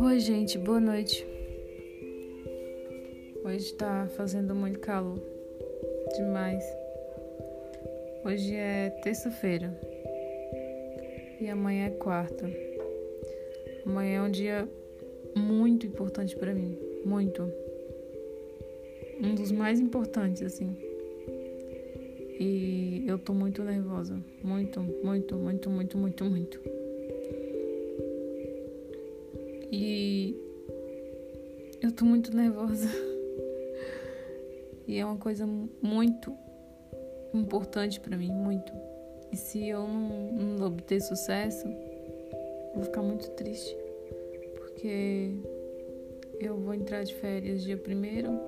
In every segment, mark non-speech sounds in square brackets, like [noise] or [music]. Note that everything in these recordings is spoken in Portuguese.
Oi, gente, boa noite. Hoje tá fazendo muito calor. Demais. Hoje é terça-feira. E amanhã é quarta. Amanhã é um dia muito importante para mim. Muito. Um dos mais importantes, assim. E eu tô muito nervosa. Muito, muito, muito, muito, muito, muito. E eu tô muito nervosa. E é uma coisa muito importante para mim, muito. E se eu não, não obter sucesso, vou ficar muito triste. Porque eu vou entrar de férias dia primeiro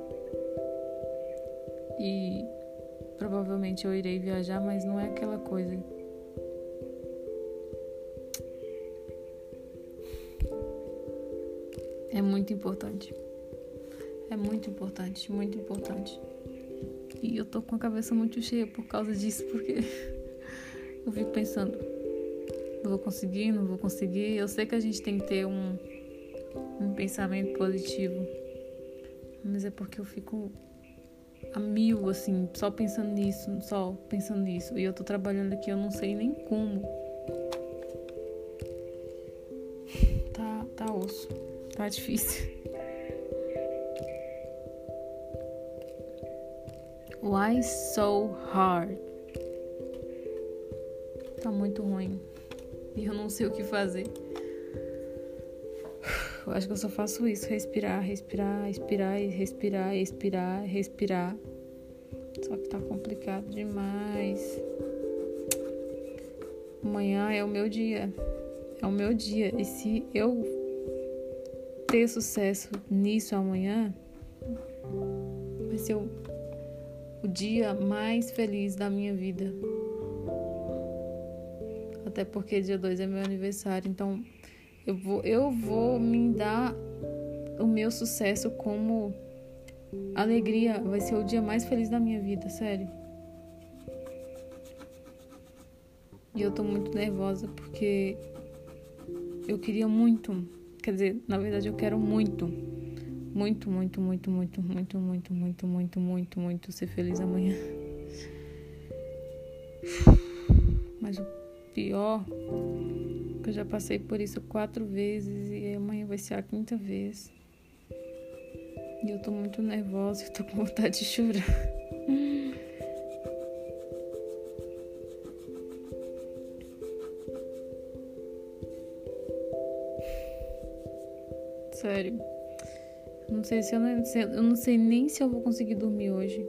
e provavelmente eu irei viajar, mas não é aquela coisa É muito importante. É muito importante, muito importante. E eu tô com a cabeça muito cheia por causa disso, porque [laughs] eu fico pensando, vou conseguir, não vou conseguir. Eu sei que a gente tem que ter um, um pensamento positivo, mas é porque eu fico a mil, assim, só pensando nisso, só pensando nisso. E eu tô trabalhando aqui, eu não sei nem como. Tá, tá osso. Tá difícil. Why so hard? Tá muito ruim. E eu não sei o que fazer. Acho que eu só faço isso: respirar, respirar, respirar, respirar, respirar, respirar. Só que tá complicado demais. Amanhã é o meu dia. É o meu dia. E se eu ter sucesso nisso amanhã, vai ser o, o dia mais feliz da minha vida. Até porque dia 2 é meu aniversário, então eu vou, eu vou me dar o meu sucesso como alegria. Vai ser o dia mais feliz da minha vida, sério. E eu tô muito nervosa porque eu queria muito Quer dizer, na verdade eu quero muito, muito, muito, muito, muito, muito, muito, muito, muito, muito, muito ser feliz amanhã. Mas o pior, eu já passei por isso quatro vezes e amanhã vai ser a quinta vez. E eu tô muito nervosa, eu tô com vontade de chorar. [laughs] sério. Não sei se eu não, se, eu não sei nem se eu vou conseguir dormir hoje.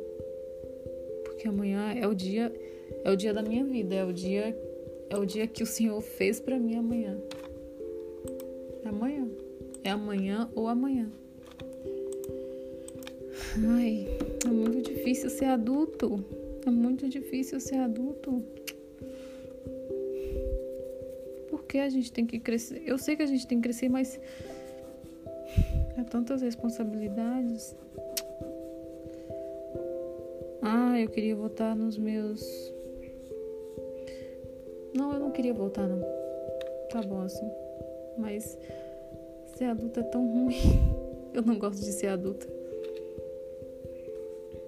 Porque amanhã é o dia é o dia da minha vida, é o dia é o dia que o Senhor fez para mim amanhã. É amanhã. É amanhã ou amanhã. Ai, é muito difícil ser adulto. É muito difícil ser adulto. Por que a gente tem que crescer? Eu sei que a gente tem que crescer, mas é tantas responsabilidades. Ah, eu queria voltar nos meus. Não, eu não queria voltar, não. Tá bom assim. Mas ser adulta é tão ruim. [laughs] Eu não gosto de ser adulta.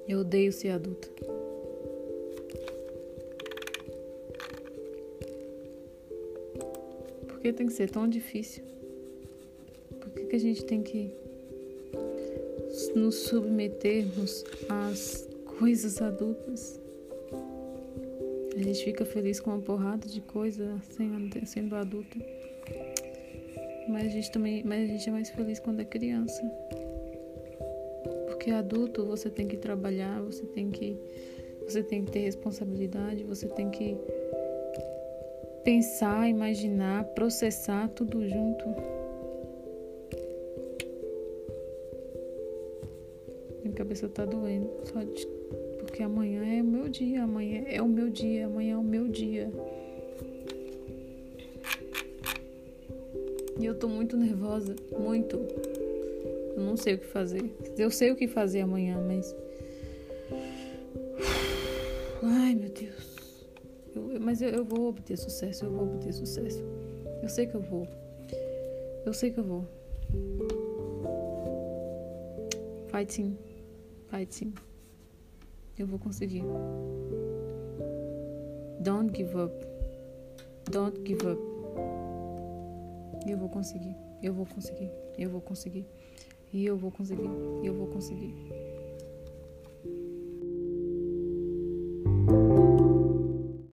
Eu odeio ser adulta. Por que tem que ser tão difícil? que a gente tem que nos submetermos às coisas adultas? A gente fica feliz com uma porrada de coisa sendo adulta. Mas a gente também, mas a gente é mais feliz quando é criança. Porque adulto você tem que trabalhar, você tem que você tem que ter responsabilidade, você tem que pensar, imaginar, processar tudo junto. cabeça tá doendo. Só de... Porque amanhã é o meu dia, amanhã é o meu dia, amanhã é o meu dia. E eu tô muito nervosa, muito. Eu não sei o que fazer. Eu sei o que fazer amanhã, mas. Ai, meu Deus. Eu, mas eu, eu vou obter sucesso, eu vou obter sucesso. Eu sei que eu vou. Eu sei que eu vou. Fight sim. Eu vou conseguir. Don't give up. Don't give up. Eu vou conseguir. Eu vou conseguir. Eu vou conseguir. E eu vou conseguir. Eu vou conseguir.